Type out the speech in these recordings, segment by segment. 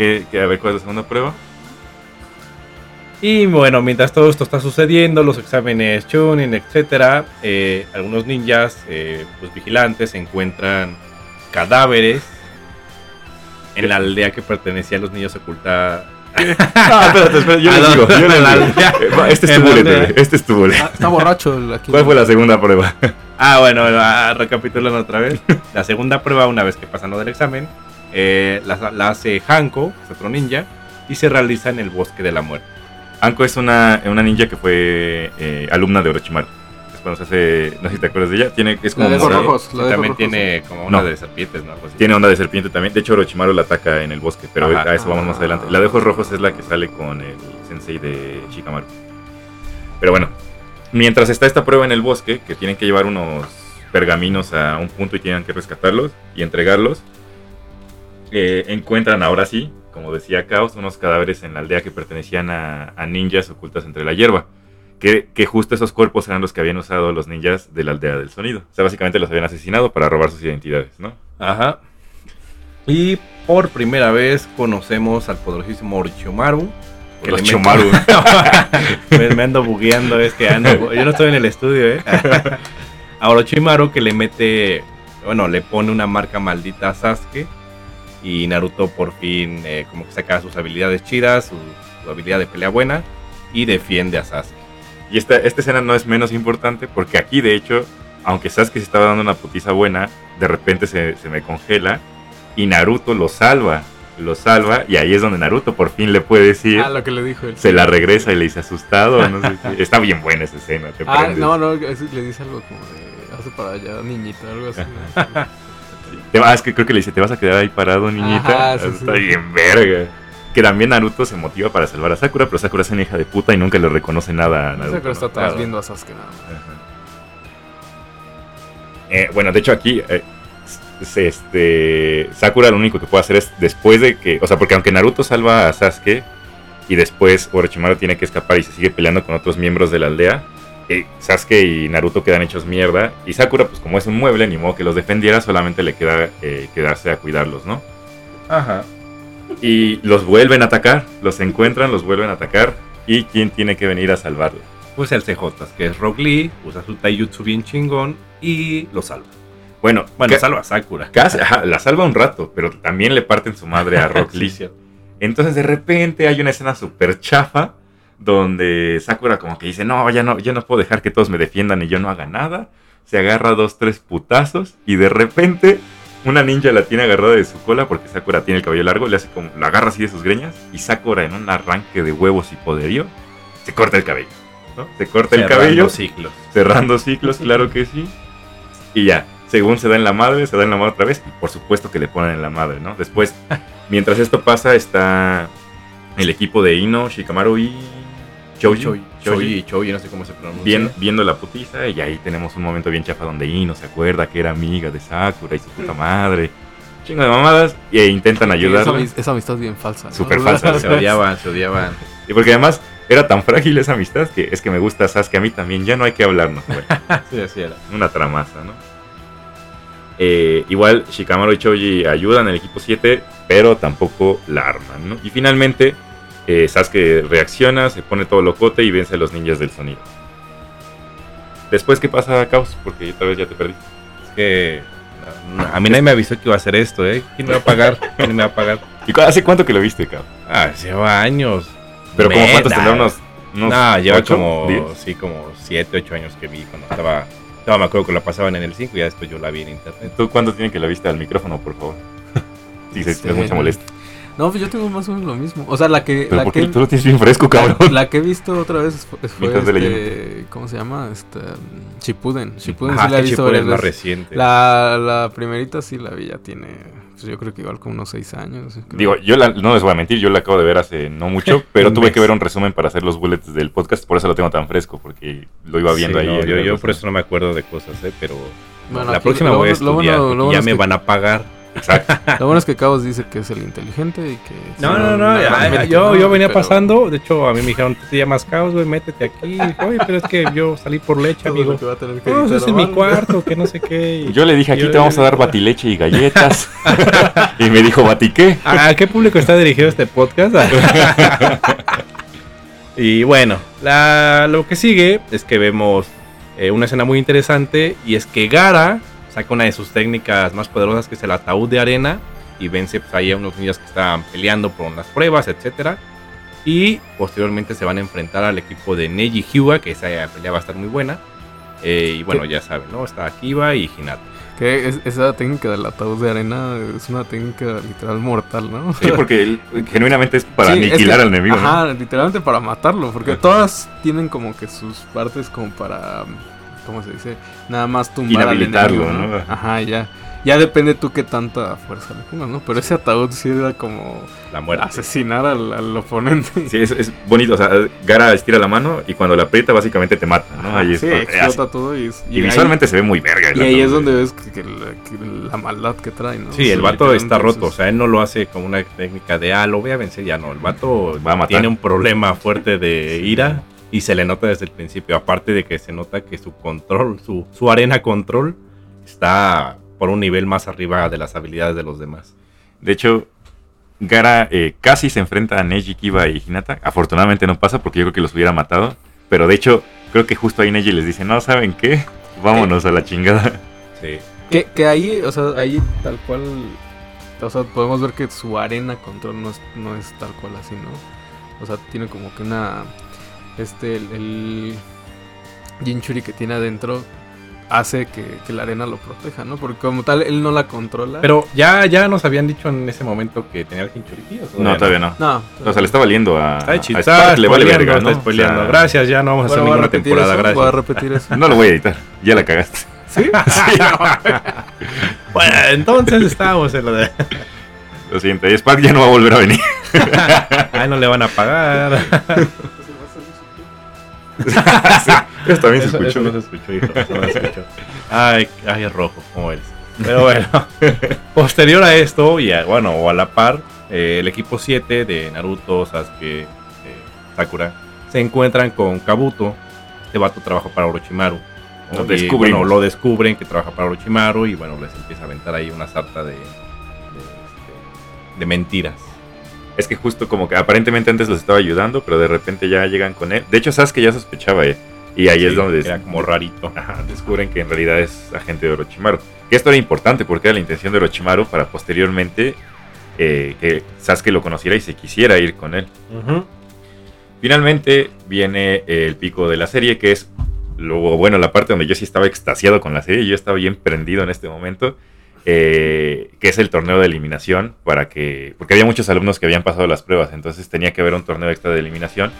¿qué, qué, a ver, ¿cuál es la segunda prueba? Y bueno, mientras todo esto está sucediendo, los exámenes Chunin, etcétera, eh, algunos ninjas, eh, pues vigilantes, encuentran cadáveres en la aldea que pertenecía a los niños oculta. no, espérate, espérate, yo ¿A les digo, yo les digo. Eh, Este es tu bullet, este es tu bullet. Ah, está borracho el aquí. ¿Cuál fue la segunda prueba? Ah, bueno, ah, recapitulando otra vez. La segunda prueba, una vez que pasan lo del examen, eh, la, la hace Hanko, es otro ninja, y se realiza en el bosque de la muerte. Anko es una, una ninja que fue eh, alumna de Orochimaru. Es cuando se hace, no sé si te acuerdas de ella, tiene, es como La de rojos. Sí, la de también ojos tiene como una No. de serpientes, ¿no? Tiene onda de serpiente también. De hecho, Orochimaru la ataca en el bosque, pero Ajá. a eso vamos más Ah. adelante. La de ojos rojos es la que sale con el sensei de Shikamaru. Pero bueno, mientras está esta prueba en el bosque, que tienen que llevar unos pergaminos a un punto y tienen que rescatarlos y entregarlos, eh, encuentran ahora sí, como decía Chaos, unos cadáveres en la aldea que pertenecían a, a ninjas ocultas entre la hierba. Que, que justo esos cuerpos eran los que habían usado los ninjas de la aldea del sonido. O sea, básicamente los habían asesinado para robar sus identidades, ¿no? Ajá. Y por primera vez conocemos al poderosísimo Orochimaru. que Orochimaru. me, me ando bugueando, es que ando, yo no estoy en el estudio, ¿eh? A Orochimaru que le mete, bueno, le pone una marca maldita a Sasuke. Y Naruto por fin eh, como que saca sus habilidades chidas, su, su habilidad de pelea buena. Y defiende a Sasuke. Y esta, esta escena no es menos importante porque aquí, de hecho, aunque Sasuke se estaba dando una putiza buena, de repente se, se me congela y Naruto lo salva. Lo salva y ahí es donde Naruto por fin le puede decir, Ah, lo que le dijo él. se la regresa y le dice asustado. No sé qué. Está bien buena esa escena. Te Ah, prendes. no, no, es- le dice algo como de. Hace para allá, niñita, algo así. Ah, es que creo que le dice, te vas a quedar ahí parado, niñita. Ajá, sí, Está sí. bien verga. Que también Naruto se motiva para salvar a Sakura, pero Sakura es una hija de puta y nunca le reconoce nada a Naruto. pero está atrás viendo a Sasuke nada más. Eh, bueno, de hecho aquí eh, este Sakura lo único que puede hacer es después de que, o sea, porque aunque Naruto salva a Sasuke y después Orochimaru tiene que escapar y se sigue peleando con otros miembros de la aldea, eh, Sasuke y Naruto quedan hechos mierda y Sakura pues como es un mueble ni modo que los defendiera, solamente le queda eh, quedarse a cuidarlos, ¿no? Ajá. Y los vuelven a atacar, los encuentran, los vuelven a atacar y quién tiene que venir a salvarlos. Pues el CJ, que es Rock Lee, usa su taijutsu bien chingón y lo salva. Bueno, Bueno, salva a Sakura. casi- ajá, la salva un rato, pero también le parten su madre a Rock Lee. Entonces de repente hay una escena súper chafa donde Sakura como que dice, no, ya no, ya no puedo dejar que todos me defiendan y yo no haga nada. Se agarra dos, tres putazos y de repente una ninja la tiene agarrada de su cola porque Sakura tiene el cabello largo, le hace como, la agarra así de sus greñas y Sakura en un arranque de huevos y poderío se corta el cabello. ¿no? Se corta el Cerrando cabello, ciclos. cerrando ciclos, claro que sí. Y ya, según se da en la madre, se da en la madre otra vez. Y por supuesto que le ponen en la madre, ¿no? Después, mientras esto pasa, está el equipo de Ino, Shikamaru y Choji. Choji, Choji, no sé cómo se pronuncia. Bien, viendo la putiza y ahí tenemos un momento bien chafa donde Ino se acuerda que era amiga de Sakura y su puta madre. Chingo de mamadas y e intentan Esa, amis- esa amistad bien falsa. ¿no? Súper falsa. Se odiaban, se odiaban. Y porque además era tan frágil esa amistad que es que me gusta Sasuke a mí también, ya no hay que hablarnos. güey. Sí, así era. una tramaza, ¿no? Eh, igual Shikamaru y Choji ayudan al equipo 7, pero tampoco la arman, ¿no? Y finalmente eh, Sasuke reacciona, se pone todo locote y vence a los ninjas del sonido. Después, ¿qué pasa, Caos? Porque otra vez ya te perdí. Es que no, no, a mí nadie me avisó que iba a hacer esto, ¿eh? ¿Quién me va a pagar? ¿Quién me va a pagar? ¿Y cu- hace cuánto que lo viste, Caos? Ah, lleva años. Pero como cuántos tendrá unos, unos No, lleva como, diez? sí, como 7, 8 años que vi cuando estaba, estaba, me acuerdo que la pasaban en el 5 y ya después yo la vi en internet. ¿Tú cuánto tiene que la viste al micrófono, por favor? Sí, se- es mucha molestia. No, pues yo tengo más o menos lo mismo. O sea, la que. Pero la ¿por que tú lo tienes bien fresco, la, cabrón? la que he visto otra vez fue, este, ¿Cómo se llama? Este, Shippuden. Shippuden Ajá, sí la he que visto varias es más veces. reciente. La, la primerita sí la vi, ya tiene. Pues yo creo que igual como unos 6 años. creo. Digo, yo la- no les voy a mentir, yo la acabo de ver hace no mucho, pero tuve mes. que ver un resumen para hacer los bullets del podcast, por eso lo tengo tan fresco, porque lo iba viendo Sí, ahí. no, en yo, yo por eso no me acuerdo de cosas, ¿eh? Pero Bueno, la aquí próxima lo voy a lo estudiar bueno- lo porque bueno ya es me van a pagar. Exacto. Lo bueno es que Cabos dice que es el inteligente y que... No, no, no, ya, realmente yo, no, yo venía pero pasando, de hecho a mí me dijeron, te llamas Caos, güey, métete aquí. Oye, pero es que yo salí por leche, todo amigo. lo que va a tener que No, ese es mi cuarto, que no sé qué. y- Yo le dije, aquí Yo- te vamos a dar batileche y galletas. y me dijo, ¿batiqué? ¿A qué público está dirigido este podcast? y bueno, la- lo que sigue es que vemos eh, una escena muy interesante y es que Gara saca una de sus técnicas más poderosas que es el ataúd de arena y vence pues, ahí a unos niños que estaban peleando por las pruebas, etcétera. Y posteriormente se van a enfrentar al equipo de Neji Hyuga, que esa pelea va a estar muy buena. Eh, y bueno, ya saben, ¿no? Está Kiba y Hinata. Que es- esa técnica del ataúd de arena es una técnica literal mortal, ¿no? Sí, porque él, genuinamente es para Sí, es aniquilar que- al enemigo. ¿no? Ajá, literalmente para matarlo, porque todas tienen como que sus partes como para, ¿cómo se dice? Nada más tumbar al enemigo, ¿no? Ajá, ya. Ya depende tú qué tanta fuerza le pongas, ¿no? Pero ese ataúd sí era como La muerte. asesinar al, al oponente. Sí, es, es bonito. O sea, Gara estira la mano y cuando la aprieta, básicamente te mata, ¿no? Ahí es sí, cuando- explota todo y, es- Y, ahí- visualmente se ve muy verga. y ahí es donde ves que, que la, que la maldad que trae, ¿no? Sí, el vato está roto, o es- sea, él no lo hace como una técnica de, ah, lo voy a vencer, ya no, el vato Va a matar. tiene un problema fuerte de ira y se le nota desde el principio, aparte de que se nota que su control, su, su arena control está por un nivel más arriba de las habilidades de los demás. De hecho, Gara eh, casi se enfrenta a Neji, Kiba y Hinata. Afortunadamente no pasa porque yo creo que los hubiera matado. Pero de hecho, creo que justo ahí Neji les dice, no, ¿saben qué? Vámonos a la chingada. Sí. Que, que ahí, o sea, ahí tal cual, o sea, podemos ver que su arena control no es, no es tal cual así, ¿no? O sea, tiene como que una, este, el, el Jinchuri que tiene adentro hace que, que la arena lo proteja, ¿no? Porque como tal, él no la controla. Pero ya, ya nos habían dicho en ese momento que tenía el Hinchuriki. ¿o No, todavía no. no. O sea, le está valiendo a, Está a Spark, le vale verga, ¿no? está spoileando. O sea, Gracias, ya no vamos a hacer a ninguna temporada, eso, gracias. voy a repetir eso. No lo voy a editar, ya la cagaste. ¿Sí? Bueno, entonces estamos en lo de... Lo siento, y Spark ya no va a volver a venir. Ay, no le van a pagar. Eso también se escuchó. eso no se escuchó, hijo, eso no se escuchó. Ay, ay, es rojo, como eres. Pero bueno, posterior a esto, y a- bueno, o a la par, eh, el equipo 7 de Naruto, Sasuke, eh, Sakura, se encuentran con Kabuto. Este vato trabaja para Orochimaru. Lo Y, descubrimos. bueno, lo descubren que trabaja para Orochimaru y bueno, les empieza a aventar ahí una sarta de, de, este, de mentiras. Es que justo como que aparentemente antes los estaba ayudando, pero de repente ya llegan con él. De hecho, Sasuke ya sospechaba, ¿eh? Y ahí es donde Era como rarito. Ajá, descubren que en realidad es agente de Orochimaru. Que esto era importante porque era la intención de Orochimaru para posteriormente eh, que Sasuke lo conociera y se quisiera ir con él. Finalmente viene el pico de la serie, que es luego, bueno, la parte donde yo sí estaba extasiado con la serie, yo estaba bien prendido en este momento, eh, que es el torneo de eliminación, para que, porque había muchos alumnos que habían pasado las pruebas, entonces tenía que haber un torneo extra de eliminación,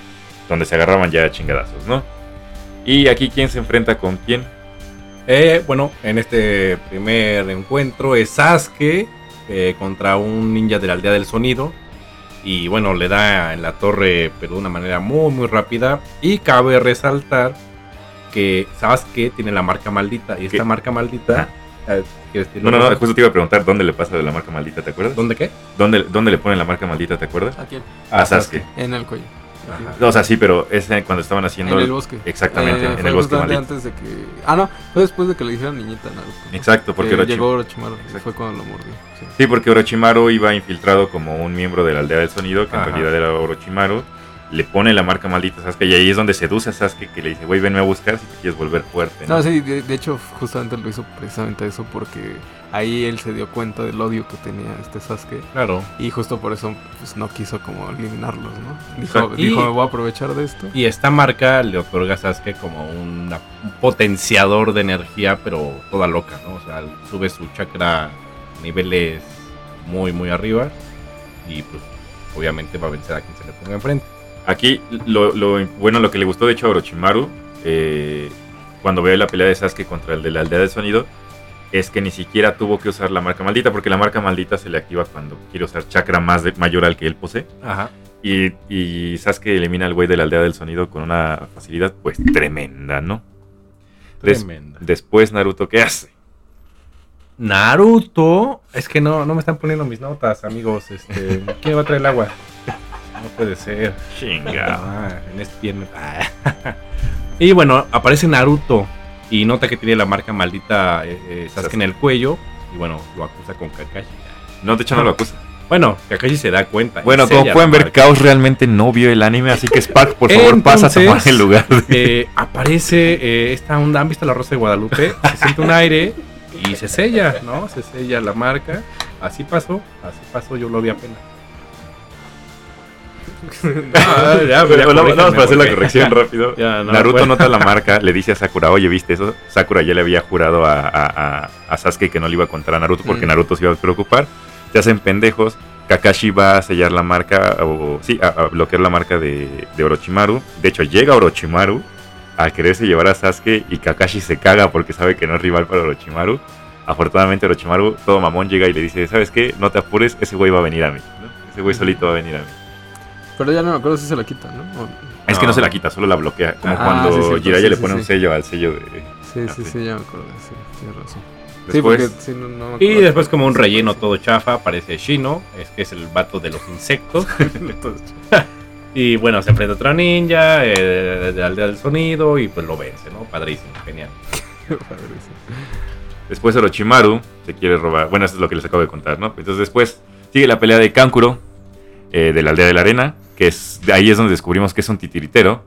donde se agarraban ya chingadazos, ¿no? Y aquí, ¿quién se enfrenta con quién? Eh, bueno, en este primer encuentro es Sasuke eh, contra un ninja de la aldea del sonido. Y bueno, le da en la torre, pero de una manera muy, muy rápida. Y cabe resaltar que Sasuke tiene la marca maldita. Y esta marca maldita. eh. No, no, no, justo te iba a preguntar dónde le pasa de la marca maldita, ¿te acuerdas? ¿Dónde qué? ¿Dónde, dónde le ponen la marca maldita, te acuerdas? ¿A quién? A Sasuke. En el cuello. Ajá. O sea, sí, pero es cuando estaban haciendo... En el bosque. Exactamente, Eh, en el bosque maldito. antes de que... Ah, no, fue después de que le dijeron niñita a Naruto. ¿no? Exacto, porque Que Orochi- llegó Orochimaru. Exacto. Fue cuando lo mordió. sí. Sí, porque Orochimaru iba infiltrado como un miembro de la aldea del sonido, que Ajá. en realidad era Orochimaru. Le pone la marca maldita a Sasuke y ahí es donde seduce a Sasuke que le dice, güey, venme a buscar si te quieres volver fuerte. ¿no? No, sí, de, de hecho, justamente lo hizo precisamente eso porque ahí él se dio cuenta del odio que tenía este Sasuke Claro. y justo por eso pues, no quiso como eliminarlos, ¿no? Dijo, dijo Y- me voy a aprovechar de esto. Y esta marca le otorga a Sasuke como una- un potenciador de energía, pero toda loca, ¿no? O sea, sube su chakra a niveles muy, muy arriba. Y pues, obviamente va a vencer a quien se le ponga enfrente. Aquí, lo, lo- bueno, lo que le gustó de hecho a Orochimaru, eh, cuando ve la pelea de Sasuke contra el de la aldea del sonido, es que ni siquiera tuvo que usar la marca maldita, porque la marca maldita se le activa cuando quiere usar chakra más de- mayor al que él posee. Ajá. Y, y Sasuke elimina al güey de la aldea del sonido con una facilidad pues tremenda, ¿no? Des- Tremenda. después Naruto, ¿qué hace? Naruto. Es que no, no me están poniendo mis notas, amigos. Este, ¿Quién va a traer el agua? No puede ser. Chinga. Ah, en este viernes. Ah. y bueno, aparece Naruto y nota que tiene la marca maldita eh, eh, Sasuke en el cuello. Y bueno, lo acusa con Kakashi. No, de hecho no lo acusa. Bueno, Kakashi se da cuenta. Bueno, como pueden ver. Chaos realmente no vio el anime, así que Spark, por favor, pasa a tomar Entonces, el lugar. de- Eh, aparece eh, esta onda, ¿han visto la Rosa de Guadalupe? Se siente un aire y se sella, ¿no? Se sella la marca. Así pasó, así pasó, yo lo vi apenas. Ah, ya, Pero ya, vamos- para hacer la corrección rápido. Ya, no, Naruto nota la marca, le dice a Sakura, oye, ¿viste eso? Sakura ya le había jurado a, a- a- a Sasuke que no le iba a contar a Naruto porque Mm. Naruto se iba a preocupar. Se hacen pendejos. Kakashi va a sellar la marca, o sí, a, a bloquear la marca de, de Orochimaru. De hecho, llega Orochimaru a quererse llevar a Sasuke y Kakashi se caga porque sabe que no es rival para Orochimaru. Afortunadamente Orochimaru, todo mamón, llega y le dice, ¿sabes qué? No te apures, ese güey va a venir a mí. ¿no? Ese güey solito va a venir a mí. Pero ya no me acuerdo si se la quita, ¿no? O- Es que No. se la quita, solo la bloquea. Como Ah, cuando sí, cierto, Jiraiya sí, le sí, pone un sí. sello al sello de. Sí, sí, sí. ya me acuerdo. Sí, tienes razón. sí, Después, porque sí, no, no Y después como un relleno todo chafa aparece Shino, es que es el vato de los insectos. y bueno, se enfrenta a otro ninja, eh, de la aldea del sonido y pues lo vence, ¿no? Padrísimo, genial. después Orochimaru se quiere robar. Bueno, eso es lo que les acabo de contar, ¿no? Entonces después sigue la pelea de Kankuro, eh, de la aldea de la arena, que es de ahí es donde descubrimos que es un titiritero.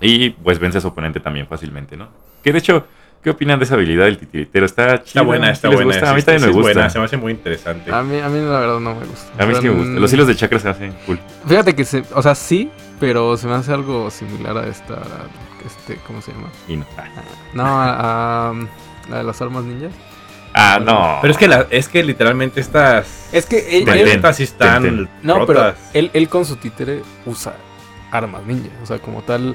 Y pues vence a su oponente también fácilmente, ¿no? Que de hecho, ¿qué opinan de esa habilidad del titiritero? Está chida. Está buena, ¿Sí está les buena. gusta? A mí también sí me es gusta. buena, se me hace muy interesante. A mí, a mí la verdad no me gusta. A mí sí me gusta. Los hilos de chakra se hacen cool. Fíjate que se, o sea, sí, pero se me hace algo similar a esta, este, ¿cómo se llama? Y no. No, a, a, la de las armas ninjas. Ah, no. Pero es que, la, es que literalmente estas... Es que él, él- sí están ten, ten. no, pero él, él con su títere usa armas ninja, o sea, como tal,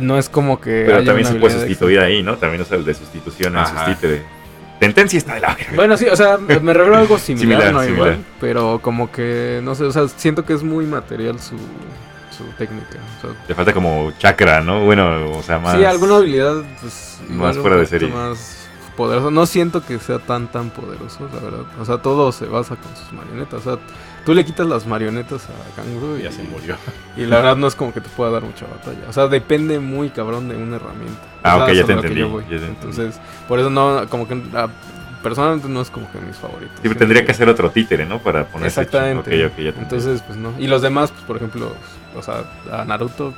no es como que. Pero haya también una se puede sustituir ahí, ¿no? También usa el de sustitución en sus Ajá. títeres. Tenten sí está de la. Bueno, sí, o sea, me refiero a algo similar, Similar, no similar. igual, pero como que, no sé, o sea, siento que es muy material su, su técnica. O sea, Le falta como chakra, ¿no? Bueno, o sea, más. Sí, alguna habilidad, pues. más fuera de serie. Más poderoso. No siento que sea tan, tan poderoso, la verdad. O sea, todo se basa con sus marionetas. O sea, tú le quitas las marionetas a Kanguro y Ya se murió. Y la verdad no es como que te pueda dar mucha batalla. O sea, depende muy cabrón de una herramienta. Ah, O sea, ok, ya te entendí, ya te entendí. Entonces, por eso no, como que ah, personalmente no es como que mis favoritos. Sí, pero Siento tendría que ser otro títere, ¿no? Para ponerse Exactamente. chido. Ok, ok, ya te Entonces, pues no. Y los demás, pues por ejemplo, o sea, a Naruto.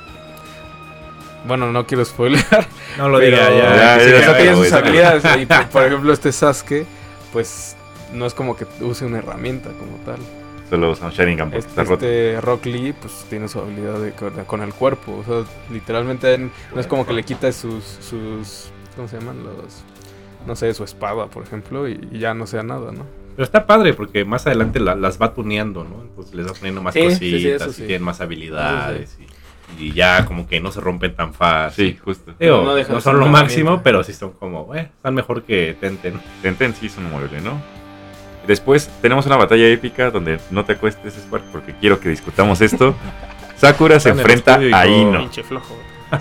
Bueno, no quiero spoilear. No lo diga ya. Ya, ya, tiene sus habilidades. Y por, por ejemplo, este Sasuke, pues no es como que use una herramienta como tal. Solo usa un Sharingan porque Este, está roto. este Rock Lee, pues tiene su habilidad de, con, con el cuerpo. O sea, literalmente no es como que le quita sus, sus. ¿Cómo se llaman? Los. No sé, su espada, por ejemplo, y, y ya no sea nada, ¿no? Pero está padre porque más adelante la- las va tuneando, ¿no? Entonces les va poniendo más Sí, cositas sí, y sí. tienen más habilidades. Y, y ya como que no se rompen tan fácil. Sí, justo. Digo, No son lo máximo, pero sí son como, eh, están mejor que Tenten. Tenten sí es un mueble, ¿no? Después tenemos una batalla épica donde no te acuestes, Spark, porque quiero que discutamos esto. Sakura se enfrenta a. Ino. Pinche flojo.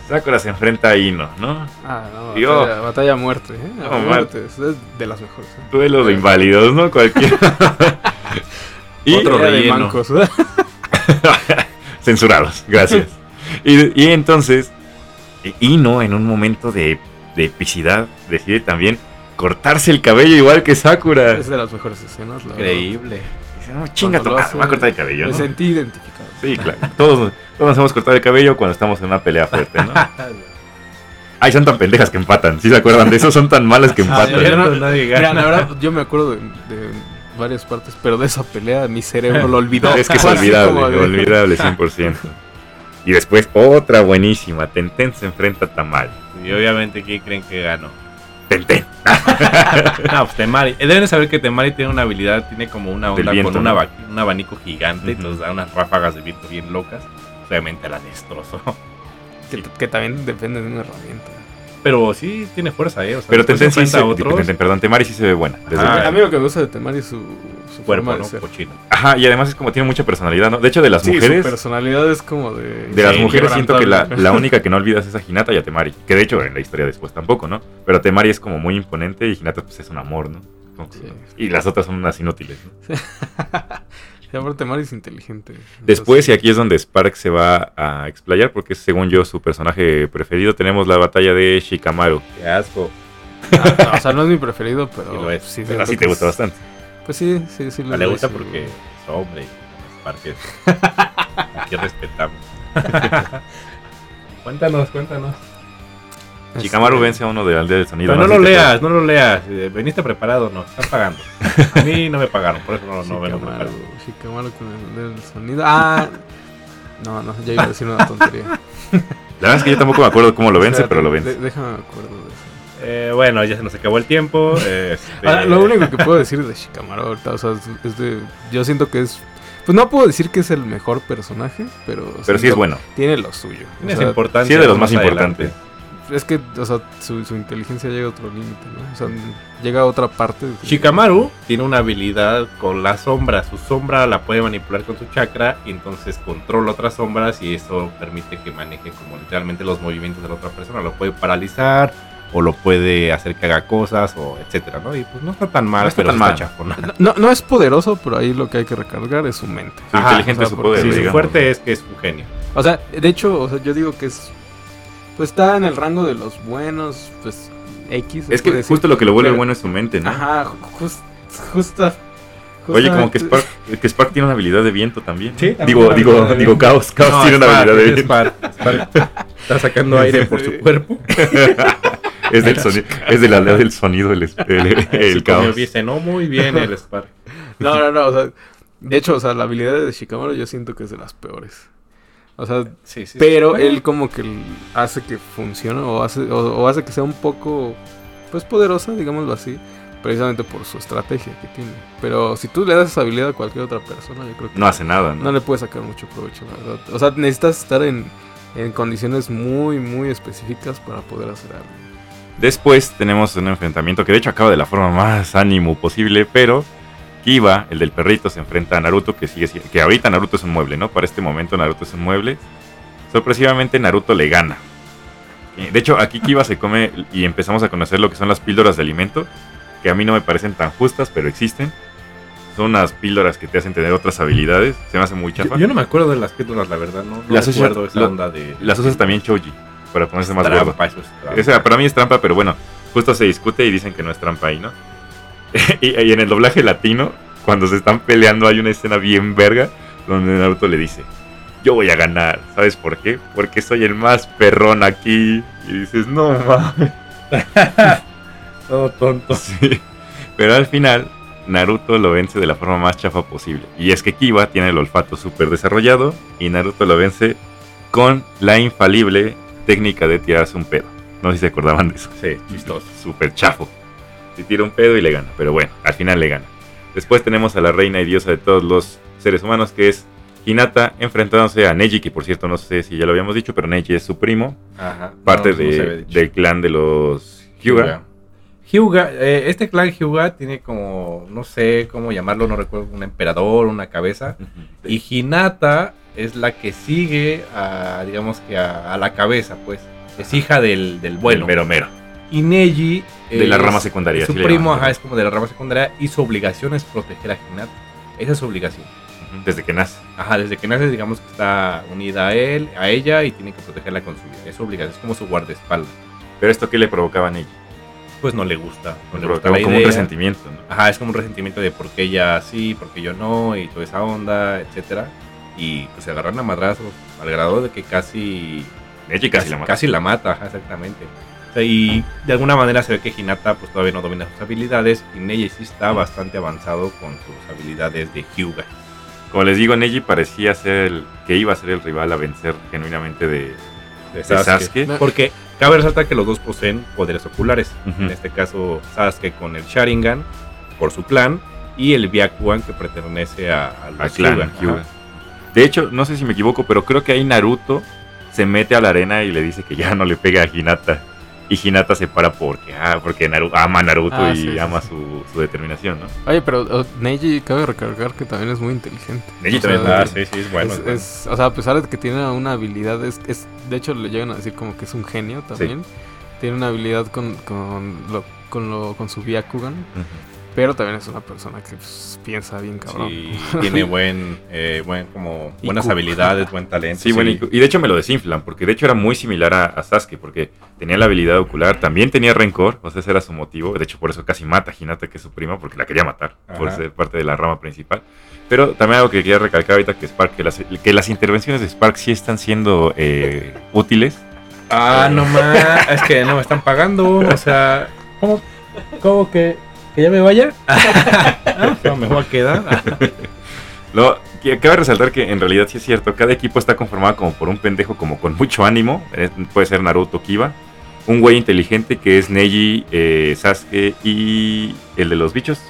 Sakura se enfrenta a Ino, ¿no? Ah, no, batalla, batalla a muerte, ¿eh? A No, muerte. Es de las mejores. ¿eh? Duelo de inválidos, ¿no? Cualquier. y Otro Pelea de relleno. mancos, ¿eh? censurados, gracias. Y, y entonces, Ino, en un momento de, de epicidad, decide también cortarse el cabello igual que Sakura. Es de las mejores escenas, la. Increíble. Dice, no, chinga tu madre, me va a cortar el cabello, Me ¿no? sentí identificado. Sí, claro. Todos, todos nos hemos cortado el cabello cuando estamos en una pelea fuerte, ¿no? Ay, son tan pendejas que empatan. ¿Sí se acuerdan de eso? Son tan malas que Ah, empatan. ya no- no- nadie Mira, gana. la verdad, yo me acuerdo de, de varias partes, pero de esa pelea mi cerebro lo olvidó. Es que es olvidable, olvidable 100%. Y después otra buenísima. Tenten se enfrenta a Tamal. Y obviamente, ¿quién creen que ganó? Tenten. No, pues Temari. Eh, Deben de saber que Temari tiene una habilidad, tiene como una onda viento, con una ¿no? va- un abanico gigante y Ujú. nos da unas ráfagas de viento bien locas. Obviamente la destrozó. que, que también depende de una herramienta. Pero sí tiene fuerza, ¿eh? O sea, Pero Tenten sí se, otros. Tenten, perdón, Temari sí se ve buena. desde Ah, el- a mí lo que me gusta de Temari es su, su cuerpo, forma ¿no? Cochino. Ajá, y además es como tiene mucha personalidad, ¿no? De hecho, de las Sí, mujeres, su personalidad es como de... de las Sí, mujeres siento que la, la única que no olvidas es a Hinata y a Temari. Que de hecho en la historia después tampoco, ¿no? Pero Temari es como muy imponente y Hinata pues es un amor, ¿no? Sí. Y las otras son unas inútiles. ¿no? Y aparte Mari es inteligente. Después, y aquí es donde Spark se va a explayar, porque es según yo su personaje preferido, tenemos la batalla de Shikamaru. Qué asco. Ah, no, o sea, no es mi preferido, pero Sí lo es. sí, Pero así te gusta es- bastante. Pues sí, sí, sí. No le le gusta porque es hombre. Parques. Aquí respetamos. cuéntanos, cuéntanos. Shikamaru Este, vence a uno de la aldea del sonido. Pero no lo leas, no lo leas. Eh, Veniste preparado, no. Están pagando. A mí no me pagaron, por eso no, no vengo preparado. Shikamaru con el, el sonido. Ah, no, no, ya iba a decir una tontería. La verdad es que yo tampoco me acuerdo cómo lo vence, pero lo vence. déjame me acuerdo de eso. Eh, bueno, ya se nos acabó el tiempo. este, Ah, lo único que puedo decir de Shikamaru ahorita, o sea, es, es de. Yo siento que es. Pues no puedo decir que es el mejor personaje, pero. Pero sí es bueno. Tiene lo suyo. O Tienes sea, importancia. Sí es de los más importantes. Es que, o sea, su, su inteligencia llega a otro límite, ¿no? O sea, llega a otra parte. de- Shikamaru tiene una habilidad con la sombra. Su sombra la puede manipular con su chakra y entonces controla otras sombras y eso permite que maneje como literalmente los movimientos de la otra persona. Lo puede paralizar o lo puede hacer que haga cosas o etcétera, ¿no? Y pues no está tan mal, No está pero tan está mal. ¿no? No, es poderoso, pero ahí lo que hay que recargar es su mente. Su Ajá, inteligente o sea, su poder, Sí, su fuerte es que es un genio. O sea, de hecho, o sea, yo digo que es. Pues está en el rango de los buenos, pues X. Es que decir. justo lo que lo vuelve Pero- bueno es su mente, ¿no? Ajá, just, justa. Oye, como que Spark, que Spark tiene una habilidad de viento también. ¿no? Sí, también digo, digo, de digo. Caos. Caos No, tiene una Spark, habilidad de es viento. Spark, Spark está sacando aire por su cuerpo. es, del sonido, es de la aldea del sonido el, el, el Sí, caos. dice, no, muy bien el Spark. No, no, no, o sea. De hecho, o sea, la habilidad de Shikamaru yo siento que es de las peores. O sea, Sí, sí, pero sí. él como que hace que funcione o hace, o, o hace que sea un poco, pues poderosa, digámoslo así, precisamente por su estrategia que tiene. Pero si tú le das esa habilidad a cualquier otra persona, yo creo que No hace nada, ¿no? no le puedes sacar mucho provecho, la verdad. O sea, necesitas estar en, en condiciones muy, muy específicas para poder hacer algo. Después tenemos un enfrentamiento que de hecho acaba de la forma más ánimo posible, pero Kiba, el del perrito, se enfrenta a Naruto, que sigue que ahorita Naruto es un mueble, ¿no? Para este momento Naruto es un mueble. Sorpresivamente Naruto le gana. Eh, De hecho, aquí Kiba se come y empezamos a conocer lo que son las píldoras de alimento, que a mí no me parecen tan justas, pero existen. Son unas píldoras que te hacen tener otras habilidades. Se me hace muy chafa. Yo, yo no me acuerdo de las píldoras, la verdad, no, no Las recuerdo esa onda de... Las usas también Choji, para ponerse más gordo. trampa, eso es trampa. Sea, para mí es trampa, pero bueno, justo se discute y dicen que no es trampa ahí, ¿no? y, y en el doblaje latino, cuando se están peleando, hay una escena bien verga donde Naruto le dice: Yo voy a ganar. ¿Sabes por qué? Porque soy el más perrón aquí. Y dices: No mames. Todo tonto. Sí. Pero al final, Naruto lo vence de la forma más chafa posible. Y es que Kiba tiene el olfato súper desarrollado y Naruto lo vence con la infalible técnica de tirarse un pedo. No sé si se acordaban de eso. Sí, chistoso. Súper chafo. Se tira un pedo y le gana. Pero bueno, al final le gana. Después tenemos a la reina y diosa de todos los seres humanos, que es Hinata, enfrentándose a Neji, que por cierto no sé si ya lo habíamos dicho, pero Neji es su primo, Ajá. parte No, de, del clan de los Hyuga. Hyuga, eh, este clan Hyuga tiene como, no sé cómo llamarlo, no recuerdo, un emperador, una cabeza. Y Hinata es la que sigue a, digamos que a, a la cabeza, pues. Es hija del, del bueno. El mero mero. Y Neji. De la rama secundaria, Su primo, ajá, es como de la rama secundaria. Y su obligación es proteger a Hinata. Esa es su obligación. Desde que nace. Ajá, desde que nace, digamos que está unida a él, a ella, y tiene que protegerla con su vida. Es su obligación, es como su guardaespaldas. Pero esto que le provocaba a Neji. Pues no le gusta. No Le gusta provocaba la como un resentimiento, ¿no? Ajá, es como un resentimiento de por qué ella sí, por qué yo no, y toda esa onda, etcétera. Y pues se agarran a madrazos, al grado de que casi Neji casi la mata. casi la mata, ajá, exactamente. O sea, y de alguna manera se ve que Hinata pues todavía no domina sus habilidades y Neji sí está bastante avanzado con sus habilidades de Hyuga. Como les digo, Neji parecía ser el que iba a ser el rival a vencer genuinamente de, De de Sasuke. Porque cabe resaltar que los dos poseen poderes oculares. En este caso, Sasuke con el Sharingan por su clan y el Byakugan que pertenece a, a los clan Hyuga. De hecho, no sé si me equivoco, pero creo que ahí Naruto se mete a la arena y le dice que ya no le pega a Hinata. Y Hinata se para porque, ah, porque Naru- ama a Naruto Ah, y sí, ama sí. Su, su determinación, ¿no? Oye, pero oh, Neji cabe recargar que también es muy inteligente. Neji O sea, también Ah, sí, sí, es bueno. es- es bueno. es- o sea, a pesar de que tiene una habilidad, es, es- de hecho le llegan a decir como que es un genio también. Tiene una habilidad con, con, lo, con, lo, con su Byakugan. Pero también es una persona que pues, piensa bien cabrón. Sí, tiene buen, eh, buen como IQ. buenas habilidades, buen talento. Sí, bueno, y, y de hecho me lo desinflan, porque de hecho era muy similar a, a Sasuke, porque tenía la habilidad ocular, también tenía rencor, o sea, ese era su motivo. De hecho, por eso casi mata a Hinata, que es su prima, porque la quería matar, por ser parte de la rama principal. Pero también algo que quería recalcar ahorita que Spark, que las, que las intervenciones de Spark sí están siendo eh, útiles. Ah, no más, es que no me están pagando, o sea, ¿cómo, cómo que, que ya me vaya? No, me voy a quedar. Lo, que- cabe resaltar que en realidad sí es cierto, cada equipo está conformado como por un pendejo como con mucho ánimo, eh, puede ser Naruto, Kiba, un güey inteligente que es Neji, eh, Sasuke y el de los bichos,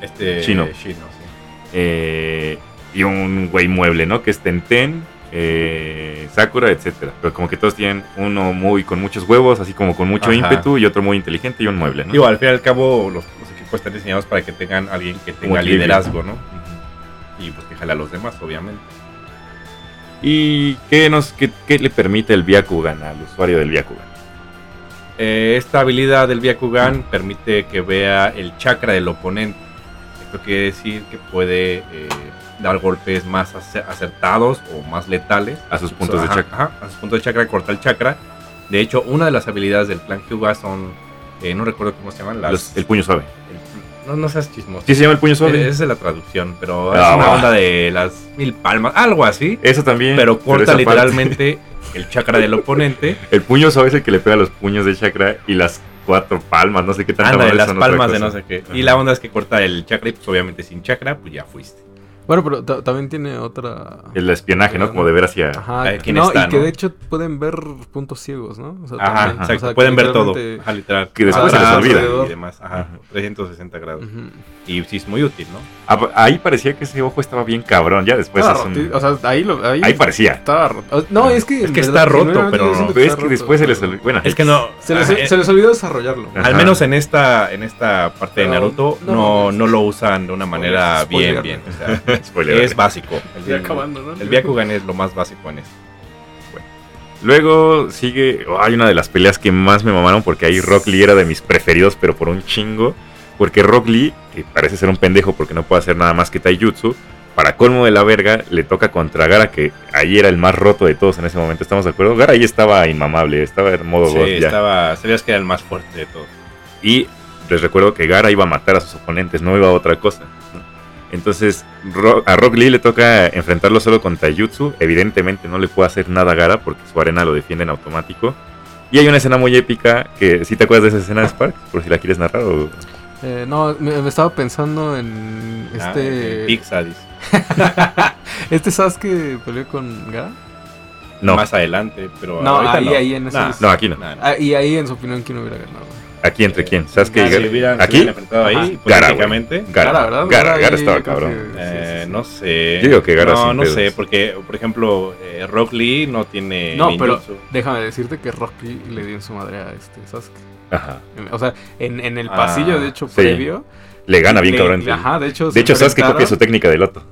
Este, Chino. Chino, sí. eh, y un güey mueble, ¿no? Que es Tenten, eh, Sakura, etcétera. Pero como que todos tienen uno muy con muchos huevos, así como con mucho Ajá. ímpetu, y otro muy inteligente y un mueble, ¿no? Digo, al fin y al cabo, los, están diseñados para que tengan alguien que tenga liderazgo, ¿no? Y pues que jale a los demás, obviamente. ¿Y qué, nos, qué, qué le permite el Byakugan al usuario del Byakugan? Eh, esta habilidad del Byakugan permite que vea el chakra del oponente. Esto quiere decir que puede eh, dar golpes más ace- acertados o más letales. A sus puntos de Ajá, chakra. ajá, a sus puntos de chakra, corta el chakra. De hecho, una de las habilidades del clan Hyuga son, eh, no recuerdo cómo se llaman, las... Los- el puño suave. No, no seas chismoso. ¿Sí se llama el puño suave? Esa es la traducción, pero Ah, es una va. onda de las mil palmas, algo así. Eso también. Pero corta parte- literalmente el chakra del oponente. El puño suave es el que le pega los puños de chakra y las cuatro palmas, no sé qué tanta Anda, de las palmas de no sé qué. Ajá. Y la onda es que corta el chakra y pues obviamente sin chakra, pues ya fuiste. Bueno, pero ta- también tiene otra. El espionaje, ¿no? Como de ver hacia... Ajá, Eh, quién no, está, y que ¿no? de hecho pueden ver puntos ciegos, ¿no? O sea, Ajá, también, exacto. o sea, Pueden ver todo. Ajá, literal. Que después se les olvida. Y demás. Ajá, Ajá. 360 grados. Ujú. Y sí es muy útil, ¿no? Ah, Ahí parecía que ese ojo estaba bien cabrón, ya después Estaba es un- O sea, ahí lo. Ahí, Ahí parecía. Estaba roto. No, es que. Es que verdad, está roto, pero- siento que Pero es que roto, después se les pero- olvidó. Bueno, Es que no. Se les, ajá, se les olvidó desarrollarlo. Ajá. Al menos en esta, en esta parte de Pero Naruto no, no, no, no lo usan de una manera bien, bien. O sea, spoiler. es básico. El, acabando, el Byakugan es lo más básico en eso. Luego sigue. oh, hay una de las peleas que más me mamaron porque ahí Rock Lee era de mis preferidos, pero por un chingo. Porque Rock Lee, que parece ser un pendejo porque no puede hacer nada más que Taijutsu, para colmo de la verga, le toca contra Gara, que ahí era el más roto de todos en ese momento. ¿Estamos de acuerdo? Gara ahí estaba inmamable, estaba en modo Sí, God ya. estaba, sabías que era el más fuerte de todos. Y les recuerdo que Gara iba a matar a sus oponentes, no iba a otra cosa. Entonces, Ro- a Rock Lee le toca enfrentarlo solo con Taijutsu. Evidentemente no le puede hacer nada a Gara porque su arena lo defiende en automático. Y hay una escena muy épica que, si te acuerdas de esa escena, Spark? Por si la quieres narrar o... Eh, no, me, me estaba pensando en Ah, este. en Pizza, dice. este Sasuke peleó con Gara. No, Más adelante, pero No, ahorita ahí- no. ahí en ese- Nah, no, aquí no. nah, nah. Ah, y ahí, en su opinión, ¿quién hubiera ganado? ¿Aquí entre quién? ¿Sasuke y Ah, si hubieran- ¿Aquí? enfrentado ahí. Gara, güey. hipotéticamente. Gara, Gara, ¿verdad? Gara, Gara estaba cabrón. Eh, Sí, sí, sí. no sé. Yo digo que Gara No, no pedos. sé, porque, por ejemplo, eh, Rock Lee no tiene. No, pero déjame decirte que Rocky le dio en su madre a este Sasuke. Ajá. O sea, en, en el Ah, pasillo, de hecho, sí. previo. Le gana bien le- cabrón. Ajá, de hecho. De hecho, Sasuke copia su técnica de Loto.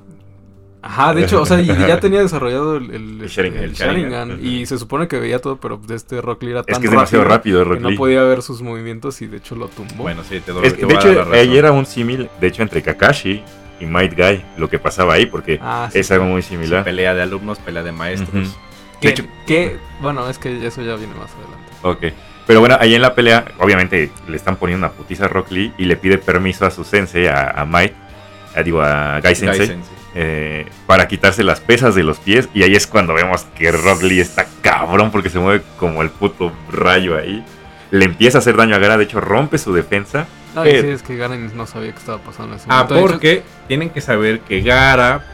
Ajá, de hecho, o sea, y ya tenía desarrollado el, el, El Sharingan. el El Sharingan. Sharingan, Y se supone que veía todo, pero de este Rock Lee era tan Es que es demasiado rápido, que Rock no Lee. podía ver sus movimientos y de hecho lo tumbó. Bueno, sí, te doy Es te de hecho, ahí era un símil, de hecho, entre Kakashi y Might Guy, lo que pasaba ahí, porque Ah, sí, es algo muy Sí, similar. pelea de alumnos, pelea de maestros. Ujú. Que, de hecho- que- bueno, es que eso ya viene más adelante. Ok. Pero bueno, ahí en la pelea, obviamente le están poniendo una putiza a Rock Lee y le pide permiso a su sensei, a, a Might, a, digo, a Guy Sensei. Eh, para quitarse las pesas de los pies. Y ahí es cuando vemos que Rock Lee está cabrón porque se mueve como el puto rayo ahí. Le empieza a hacer daño a Gara, de hecho rompe su defensa. Pero- sí, es que Garen no sabía qué estaba pasando en ese Ah, hecho, porque tienen que saber que Gara,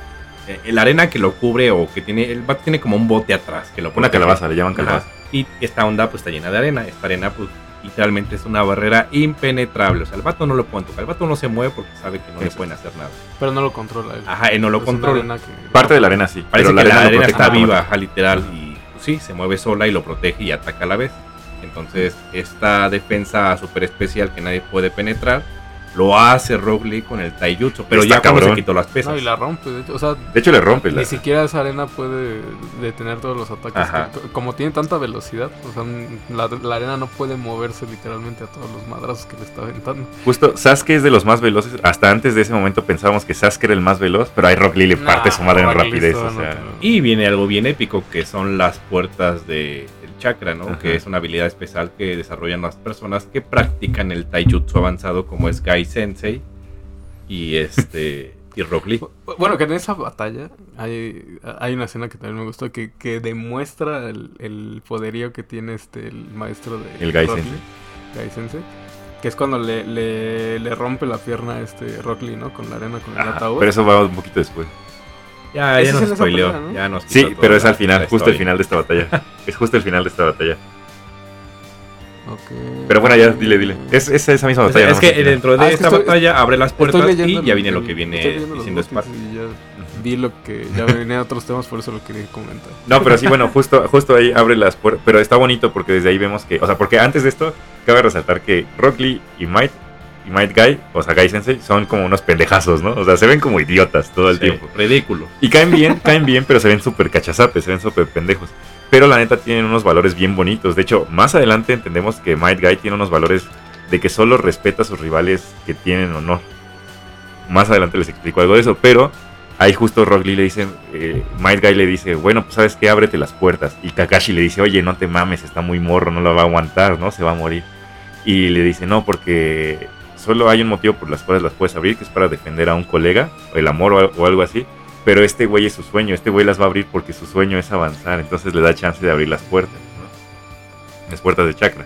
eh, la arena que lo cubre o que tiene, el vato tiene como un bote atrás que lo Una protege. calabaza, le llaman calabaza. Y esta onda pues está llena de arena. Esta arena pues literalmente es una barrera impenetrable. O sea, el vato no lo pueden tocar. El vato no se mueve porque sabe que no le pueden hacer nada. Pero no lo controla él. Ajá, él no lo Es controla. que- Parte de la arena sí. Parece pero que la arena está viva, ajá, literal. Y pues, sí, se mueve sola y lo protege y ataca a la vez. Entonces, esta defensa súper especial que nadie puede penetrar, lo hace Rock Lee con el Taijutsu, pero Está ya cuando se cabrón. quitó las pesas. No, y la rompe, de hecho. O sea, De hecho, le rompe la. ni siquiera esa arena puede detener todos los ataques. Como tiene tanta velocidad, o sea, la, la arena no puede moverse literalmente a todos los madrazos que le está aventando. Justo, Sasuke es de los más veloces. Hasta antes de ese momento pensábamos que Sasuke era el más veloz, pero ahí Rock Lee le parte Nah, su madre en rapidez. O sea, Y viene algo bien épico que son las puertas de, chakra, ¿no? Ajá. Que es una habilidad especial que desarrollan las personas que practican el taijutsu avanzado como es Gai Sensei y este y Rock Lee. Bueno, que en esa batalla hay, hay una escena que también me gustó que, que demuestra el, el poderío que tiene este el maestro de El Gai Rock Sensei. Lee, Gai Sensei, que es cuando le, le, le rompe la pierna a este Rock Lee, ¿no? Con la arena, con el ataúd. pero eso va un poquito después. Ya, ya nos spoileó, pelea, ¿no? ya nos quitó Sí, pero es al final, justo el final de esta batalla. Es justo el final de esta batalla. Ok. Pero bueno, ya, dile, dile. Es, es esa misma batalla. es que final. dentro de Ah, esta estoy- batalla abre las puertas y ya viene lo que viene diciendo Spark. vi lo que ya venían otros temas, por eso lo quería comentar. No, pero sí, bueno, justo, justo ahí abre las puertas. Pero está bonito porque desde ahí vemos que. O sea, porque antes de esto, cabe resaltar que Rock Lee y Might, y Might Guy, o sea, Guy Sensei, son como unos pendejazos, ¿no? O sea, se ven como idiotas todo el Sí, tiempo. Ridículo. Y caen bien, caen bien, pero se ven súper cachazapes, se ven súper pendejos. Pero la neta tienen unos valores bien bonitos. De hecho, más adelante entendemos que Might Guy tiene unos valores de que solo respeta a sus rivales que tienen honor. Más adelante les explico algo de eso, pero ahí justo Rock Lee le dice, eh, Might Guy le dice, bueno, pues sabes qué, ábrete las puertas. Y Kakashi le dice, oye, no te mames, está muy morro, no lo va a aguantar, ¿no? Se va a morir. Y le dice, no, porque solo hay un motivo por las cuales las puedes abrir, que es para defender a un colega, o el amor o, al- o algo así. Pero este güey es su sueño, este güey las va a abrir porque su sueño es avanzar, entonces le da chance de abrir las puertas, ¿no? Las puertas de chakra.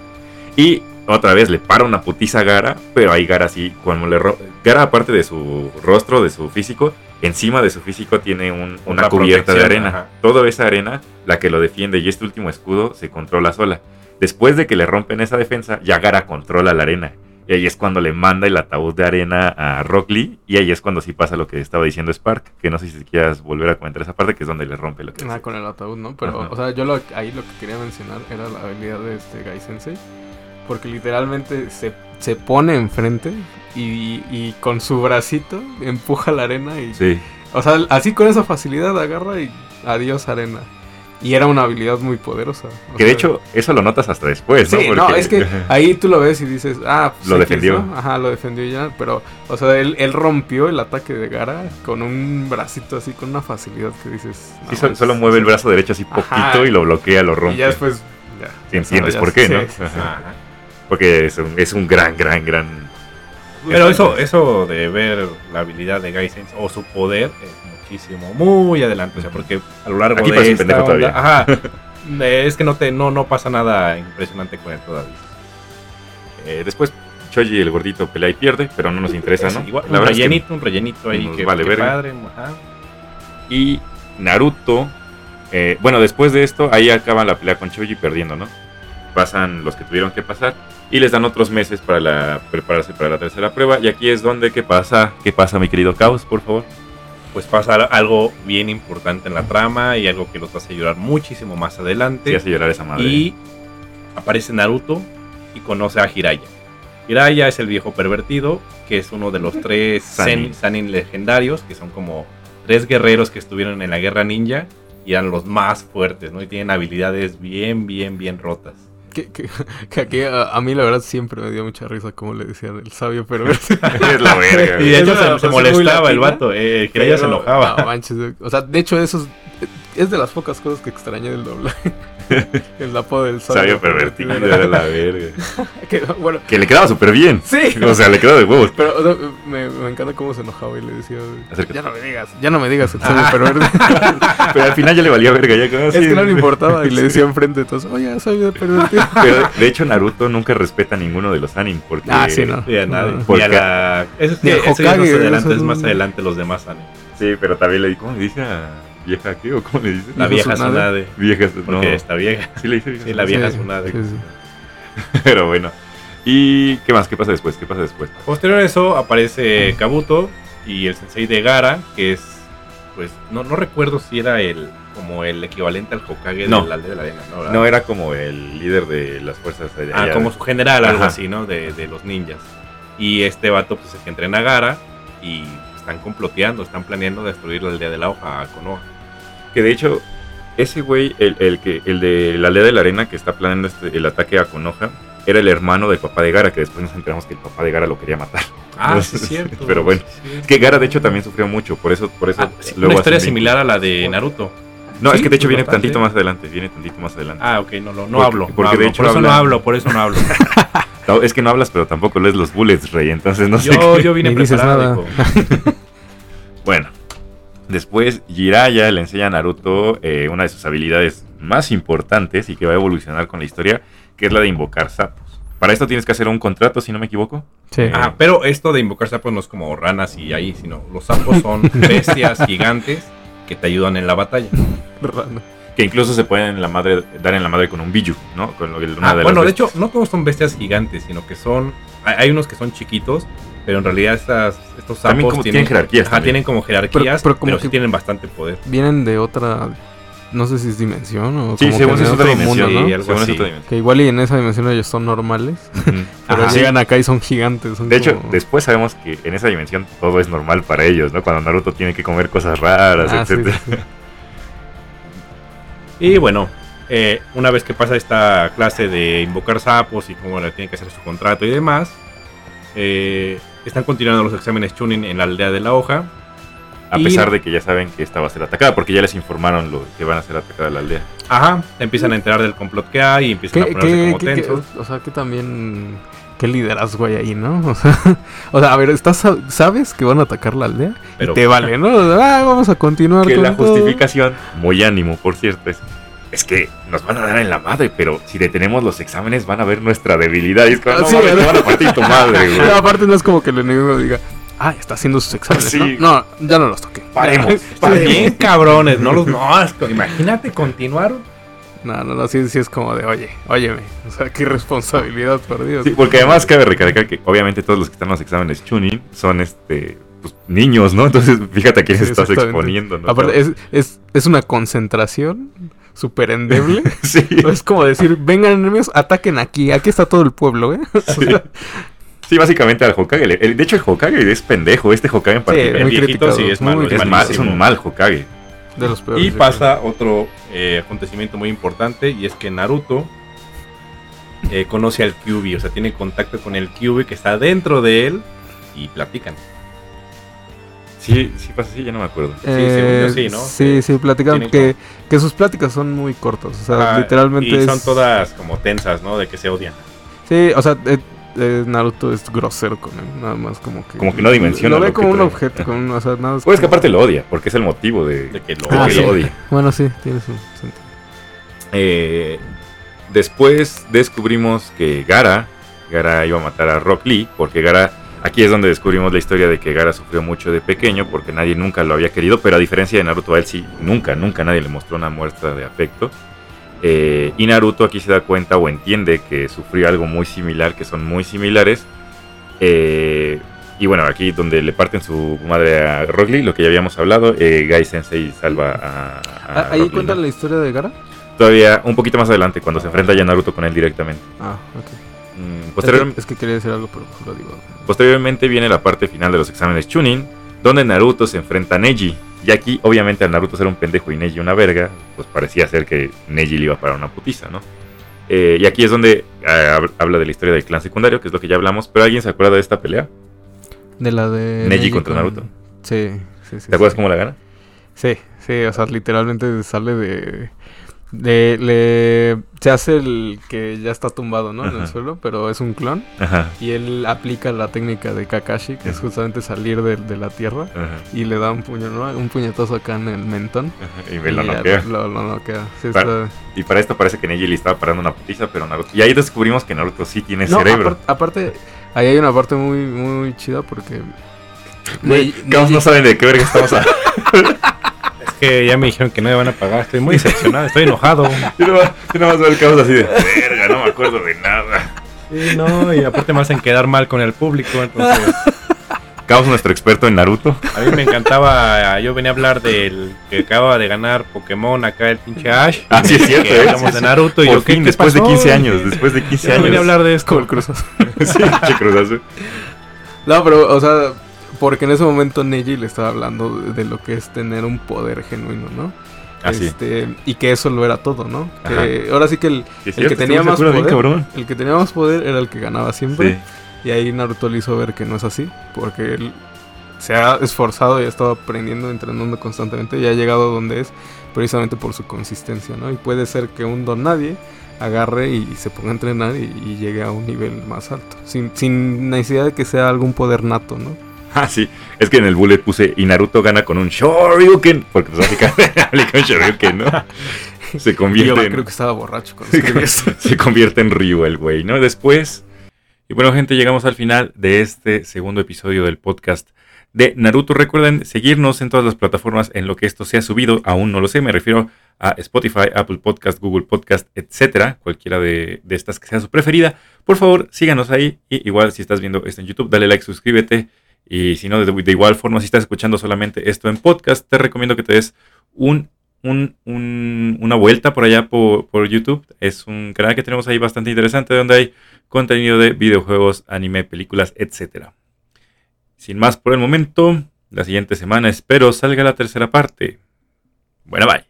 Y otra vez le para una putiza a Gara, pero ahí Gara sí, cuando le ro- Gara aparte de su rostro, de su físico, encima de su físico tiene un- una cubierta de arena. ajá. Toda esa arena, la que lo defiende y este último escudo se controla sola. Después de que le rompen esa defensa, ya Gara controla la arena. Y ahí es cuando le manda el ataúd de arena a Rock Lee. Y ahí es cuando sí pasa lo que estaba diciendo Spark. Que no sé si quieras volver a comentar esa parte, que es donde le rompe lo que decía. con el ataúd, ¿no? Pero, Ajá. o sea, yo lo, ahí lo que quería mencionar era la habilidad de este Gai Sensei. Porque literalmente se, se pone enfrente y, y con su bracito empuja la arena y... Sí, O sea, así con esa facilidad agarra y adiós arena. Y era una habilidad muy poderosa. o que de sea, hecho eso lo notas hasta después, ¿no? Sí, no, Porque- es que ahí tú lo ves y dices, ah, pues Lo X, defendió. ¿no? Ajá, lo defendió ya, pero, o sea, él, él rompió el ataque de Gara con un bracito así, con una facilidad que dices. no, Sí, sol- es- solo mueve el brazo derecho así poquito Ajá. y lo bloquea, lo rompe. Y ya después, ya. Sí, entiendes ya- por qué, sí, ¿no? sí, sí. Ajá. Ajá. Porque es un, es un gran, gran, gran... Pero eso, eso de ver la habilidad de Gai o su poder es muchísimo, muy adelante. O sea, porque a lo largo Aquí de esta pendejo onda- todavía. ajá, es que no te no, no pasa nada impresionante con él todavía. Eh, después Choji, el gordito, pelea y pierde, pero no nos interesa, Es ¿no? igual, La un verdad es que- rellenito, un rellenito ahí que, vale que verga. padre. ajá. Y Naruto, eh, bueno, después de esto, ahí acaban la pelea con Choji perdiendo, ¿no? Pasan los que tuvieron que pasar y les dan otros meses para la, prepararse para la tercera prueba. Y aquí es donde, ¿qué pasa? ¿Qué pasa, mi querido Caos, por favor? Pues pasa algo bien importante en la trama y algo que los hace llorar muchísimo más Sí, adelante. hace llorar esa madre. Y aparece Naruto y conoce a Jiraiya. Jiraiya es el viejo pervertido, que es uno de los tres. Sanin, Sanin legendarios, que son como tres guerreros que estuvieron en la guerra ninja y eran los más fuertes, ¿no? Y tienen habilidades bien, bien, bien rotas. Que, que, que aquí a, a mí la verdad siempre me dio mucha risa como le decían el sabio perverso. es la verga. Y de hecho se, se molestaba el vato, eh, Jiraiya se Pero, enojaba. no manches, o sea, de hecho eso es, es de las pocas cosas que extrañé del doblaje. el apodo del sabio, Sabio pervertido, era la verga. Que, bueno, Que le quedaba súper bien. sí. O sea, le quedaba de huevos. Pero o sea, me, me encanta cómo se enojaba y le decía, Acércate. ya no me digas, ya no me digas el sabio perverso. Pero al final ya le valía verga. Ya quedaba es que no le importaba y le decía enfrente entonces, oye, sabio pervertido. Pero de hecho, Naruto nunca respeta a ninguno de los anim. Porque Ah, sí, no. A nadie. No. Porque- a la... Eso es, que- eso ya Hokage, más adelante, eso es es más un- adelante los demás anime. Sí, pero también le dice, ¿cómo le dice a vieja qué? ¿O cómo le dice? La ¿Dijo vieja? Tsunade, Vieja, porque no. está vieja. Sí, le dice vieja. Sí, la vieja Sí, sí. Pero bueno. ¿Y qué más? ¿Qué pasa después? ¿Qué pasa después? Posterior a eso aparece Kabuto y el sensei de Gara, que es, pues, no, no recuerdo si era el como el equivalente al Hokage No. de la aldea de la arena, ¿no? ¿verdad? No, era como el líder de las fuerzas de Ah, allá. como su general, algo Ajá. así, ¿no? De, de los ninjas. Y este vato pues es el que entrena a Gara y están comploteando, están planeando destruir la aldea de la hoja a Konoha. Que de hecho, ese güey, el, el que, el de la aldea de la arena que está planeando este- el ataque a Konoha, era el hermano del papá de Gara, que después nos enteramos que el papá de Gara lo quería matar. Ah, sí es cierto. Pero bueno, sí es que Gara de hecho también sufrió mucho, por eso, por eso Ah, luego una historia similar a la de Naruto. No, Sí, es que de hecho viene bastante. tantito más adelante, viene tantito más adelante. Ah, ok, no, lo- no Porque- hablo. no porque de hablo, hecho por eso no hablo, por eso no hablo. No, es que no hablas, pero tampoco lees los bullets, Rey, entonces no sé. Yo, qué. yo vine preparado. Bueno, después Jiraiya le enseña a Naruto eh, una de sus habilidades más importantes y que va a evolucionar con la historia, que es la de invocar sapos. Para esto tienes que hacer un contrato, si no me equivoco. Sí. Ah, pero esto de invocar sapos no es como ranas y ahí, sino los sapos son bestias gigantes que te ayudan en la batalla. Que incluso se pueden en la madre, dar en la madre con un biju, ¿no? Con lo- una Ah, de bueno, las de hecho, no todos son bestias gigantes, sino que son. Hay, hay unos que son chiquitos, pero en realidad estas, estos sapos También como tienen jerarquías Ajá, también. tienen como jerarquías, Pero- pero, pero como sí tienen bastante poder. Vienen de otra. No sé si es dimensión o. Sí, como según que es de otra otro dimensión. mundo, ¿no? Sí, Según es así. otra dimensión. Que igual y en esa dimensión ellos son normales. Pero Ajá. llegan acá y son gigantes. son De hecho, como- después sabemos que en esa dimensión todo es normal para ellos, ¿no? Cuando Naruto tiene que comer cosas raras, Ah, sí. Y bueno, eh, una vez que pasa esta clase de invocar sapos y cómo le tiene que hacer su contrato y demás, eh, están continuando los exámenes Chunin en la aldea de la hoja. A Y- pesar de que ya saben que esta va a ser atacada, porque ya les informaron lo que van a ser atacada la aldea. Ajá, empiezan a enterar del complot que hay y empiezan a ¿Qué, ponerse qué- como qué- o sea, que también. ¿Qué liderazgo hay ahí, no? O sea, o sea, a ver, ¿estás, sabes que van a atacar la aldea? Pero y te vale, ¿no? Ah, vamos a continuar Que con la todo. justificación, muy ánimo, por cierto, es, es que nos van a dar en la madre, pero si detenemos los exámenes van a ver nuestra debilidad. Y es como, Ah, no sí, mames, te ¿verdad? van a partir tu madre, güey. No, aparte no es como que el enemigo diga, ah, está haciendo sus exámenes, Sí. ¿no? No, ya no los toqué. Paremos. Están bien cabrones, no los. No, es que imagínate continuar. No, no, no, sí, sí es como de, oye, óyeme, o sea, qué responsabilidad, por Dios. Sí, porque además cabe recalcar que obviamente todos los que están en los exámenes Chunin son este pues, niños, ¿no? Entonces fíjate a quién Sí, estás exponiendo, ¿no? Aparte, es, es, es una concentración súper endeble. sí. es como decir, vengan enemigos, ataquen aquí, aquí está todo el pueblo, ¿eh? Sí. Sí, básicamente al Hokage. el- de hecho, el Hokage es pendejo. Este Hokage en particular el muy viejito criticado, sí es muy malo, es, mal, es un mal Hokage. de los peores. Y pasa otro eh, acontecimiento muy importante y es que Naruto eh, conoce al Kyuubi, o sea, tiene contacto con el Kyuubi que está dentro de él y platican. Sí, sí pasa así, ya no me acuerdo. creo. Sí, según yo Eh, sí, ¿no? Sí, sí, platican que, que sus pláticas son muy cortas. O sea, Ah, literalmente y es- son todas como tensas, ¿no? De que se odian. Sí, o sea, eh, eh, Naruto es grosero con él, nada más como que... Como que no dimensiona Lo ve lo como que un trae. objeto, como un- o sea, nada más Pues que aparte lo odia, porque es el motivo de, De que lo Ah, sí. lo odie. Bueno, sí, tiene su sentido. Eh, después descubrimos que Gara, Gara iba a matar a Rock Lee, porque Gara, aquí es donde descubrimos la historia de que Gara sufrió mucho de pequeño, porque nadie nunca lo había querido, pero a diferencia de Naruto, a él sí, nunca, nunca nadie le mostró una muestra de afecto. Eh, y Naruto aquí se da cuenta o entiende que sufrió algo muy similar, que son muy similares. Eh, y bueno, aquí donde le parten su madre a Rock Lee, lo que ya habíamos hablado, eh, Gai Sensei salva a... a Ah, ¿Ahí Rock Lee, cuentan ¿no? la historia de Gara? Todavía un poquito más adelante, cuando se enfrenta ya Naruto con él directamente. Ah, ok. Mm, Es que, posterior- es que quería decir algo, pero mejor lo digo. posteriormente viene la parte final de los exámenes Chunin, donde Naruto se enfrenta a Neji. Y aquí, obviamente, al Naruto ser un pendejo y Neji una verga, pues parecía ser que Neji le iba para una putiza, ¿no? Eh, y aquí es donde eh, hab- habla de la historia del clan secundario, que es lo que ya hablamos. Pero ¿alguien se acuerda de esta pelea? De la de... Neji contra Naruto. Sí, sí, sí. ¿Te acuerdas sí. cómo la gana? Sí, sí, o sea, literalmente sale de... le, se hace el que ya está tumbado, ¿no? En el suelo, pero es un clon. Ajá. Y él aplica la técnica de Kakashi, que es justamente salir de, de la tierra. Y le da un puño, ¿no? Un puñetazo acá en el mentón. Y me lo noquea. Lo, lo noquea. Sí, Para- está- Y para esto parece que Neji le estaba parando una putiza, pero Naruto. Y ahí descubrimos que Naruto sí tiene No, cerebro. apar- aparte, ahí hay una parte muy, muy chida porque... Neji- no saben de qué verga estamos hablando. Que ya me dijeron que no me van a pagar, estoy muy decepcionado, estoy enojado. Yo nomás, yo nomás veo el caos así de verga, no me acuerdo de nada. Sí, no, y aparte me hacen quedar mal con el público, entonces Caos, nuestro experto en Naruto. a mí me encantaba, yo venía a hablar del que acaba de ganar Pokémon acá el pinche Ash. Ah, sí, es cierto, Que ¿eh? hablamos Sí, de. Naruto y yo, ¿qué, fin, qué después de pasó? 15 años, después de 15 Ya no años. venía a hablar de esto. Como el Cruz Azul. sí, che, Cruz Azul. No, pero, o sea, porque en ese momento Neji le estaba hablando de, de lo que es tener un poder genuino, ¿no? Así. Este, y que eso lo era todo, ¿no? Que ahora sí que el, que tenía más bien, poder, el que tenía más poder era el que ganaba siempre. Sí. Y ahí Naruto le hizo ver que no es así, porque él se ha esforzado y ha estado aprendiendo, entrenando constantemente y ha llegado donde es precisamente por su consistencia, ¿no? Y puede ser que un don nadie agarre y se ponga a entrenar y, y llegue a un nivel más alto, sin, sin necesidad de que sea algún poder nato, ¿no? Ah, sí. Es que en el bullet puse y Naruto gana con un Shoryuken. Porque pues aplica un Shoryuken, ¿no? Se Yo convierte en, creo que estaba borracho cuando eso. se convierte en Ryu el güey, ¿no? Después. Y bueno, gente, llegamos al final de este segundo episodio del podcast de Naruto. Recuerden seguirnos en todas las plataformas en lo que esto se ha subido. Aún no lo sé, me refiero a Spotify, Apple Podcast, Google Podcast, etcétera. Cualquiera de, de estas que sea su preferida. Por favor, síganos ahí. Y igual, si estás viendo esto en YouTube, dale like, suscríbete. Y si no, de, igual forma, si estás escuchando solamente esto en podcast, te recomiendo que te des un, un- un- una vuelta por allá por, por YouTube. Es un canal que tenemos ahí bastante interesante donde hay contenido de videojuegos, anime, películas, etcétera. Sin más por el momento, la siguiente semana espero salga la tercera parte. Buena bye.